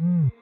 Mm.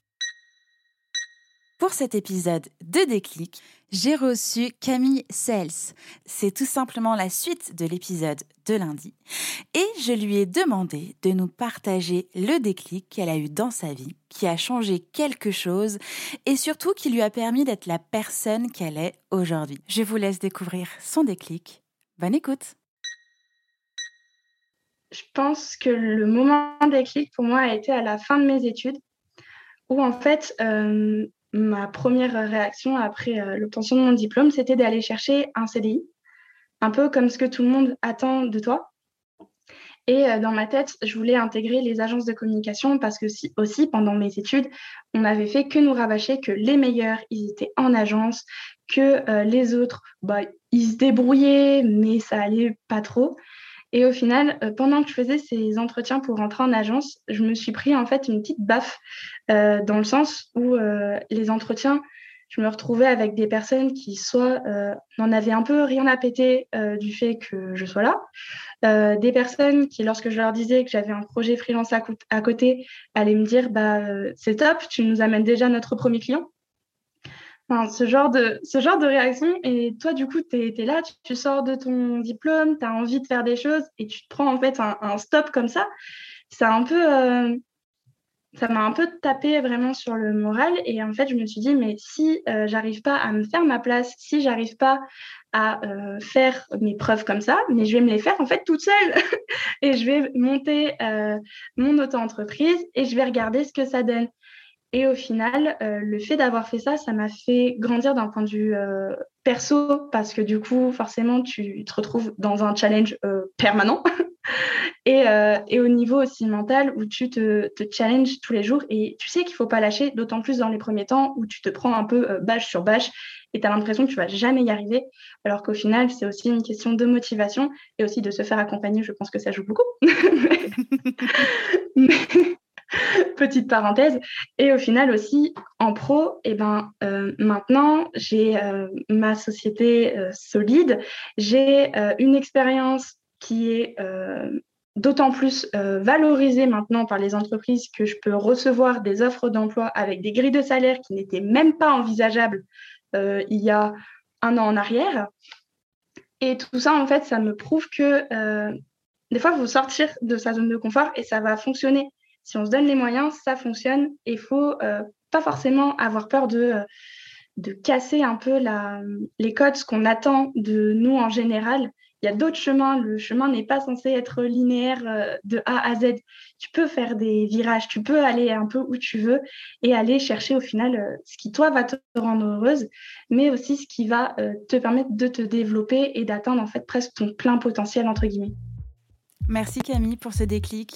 pour cet épisode de Déclic, j'ai reçu Camille Sels. C'est tout simplement la suite de l'épisode de lundi. Et je lui ai demandé de nous partager le déclic qu'elle a eu dans sa vie, qui a changé quelque chose et surtout qui lui a permis d'être la personne qu'elle est aujourd'hui. Je vous laisse découvrir son déclic. Bonne écoute Je pense que le moment déclic pour moi a été à la fin de mes études où en fait... Euh, ma première réaction après euh, l'obtention de mon diplôme, c'était d'aller chercher un CDI, un peu comme ce que tout le monde attend de toi. Et euh, dans ma tête, je voulais intégrer les agences de communication parce que aussi, pendant mes études, on n'avait fait que nous rabâcher que les meilleurs, ils étaient en agence, que euh, les autres, bah, ils se débrouillaient, mais ça allait pas trop. Et au final, euh, pendant que je faisais ces entretiens pour rentrer en agence, je me suis pris en fait une petite baffe euh, dans le sens où euh, les entretiens, je me retrouvais avec des personnes qui soit n'en avaient un peu rien à péter du fait que je sois là, des personnes qui, lorsque je leur disais que j'avais un projet freelance à, à, côté, allaient me dire bah c'est top, tu nous amènes déjà notre premier client ce, genre de, réaction. Et toi, du coup, tu es, là, tu, sors de ton diplôme, tu as envie de faire des choses et tu te prends en fait un, stop comme ça. Euh, ça m'a un peu tapé vraiment sur le moral et en fait je me suis dit mais si euh, j'arrive pas à me faire ma place, si j'arrive pas à euh, faire mes preuves comme ça, mais je vais me les faire en fait toute seule et je vais monter mon auto-entreprise et je vais regarder ce que ça donne. Et au final, euh, le fait d'avoir fait ça, ça m'a fait grandir d'un point de vue euh, perso, parce que du coup, forcément, tu te retrouves dans un challenge euh, permanent. et, et, au niveau aussi mental, où tu te, te challenges tous les jours et tu sais qu'il ne faut pas lâcher, d'autant plus dans les premiers temps où tu te prends un peu bâche sur bâche et tu as l'impression que tu vas jamais y arriver, alors qu'au final, c'est aussi une question de motivation et aussi de se faire accompagner. Je pense que ça joue beaucoup. Petite parenthèse. Et au final aussi, en pro, et eh ben, euh, maintenant, j'ai euh, ma société euh, solide, j'ai une expérience qui est d'autant plus valorisée maintenant par les entreprises que je peux recevoir des offres d'emploi avec des grilles de salaire qui n'étaient même pas envisageables il y a un an en arrière. Et tout ça, en fait, ça me prouve que des fois, il faut sortir de sa zone de confort et ça va fonctionner si on se donne les moyens, ça fonctionne. Et il faut euh, pas forcément avoir peur de, euh, casser un peu les codes, ce qu'on attend de nous en général. Il y a d'autres chemins. Le chemin n'est pas censé être linéaire euh, de A à Z. Tu peux faire des virages, tu peux aller un peu où tu veux et aller chercher au final ce qui, toi, va te rendre heureuse, mais aussi ce qui va te permettre de te développer et d'atteindre en fait presque ton plein potentiel, entre guillemets. Merci Camille pour ce déclic.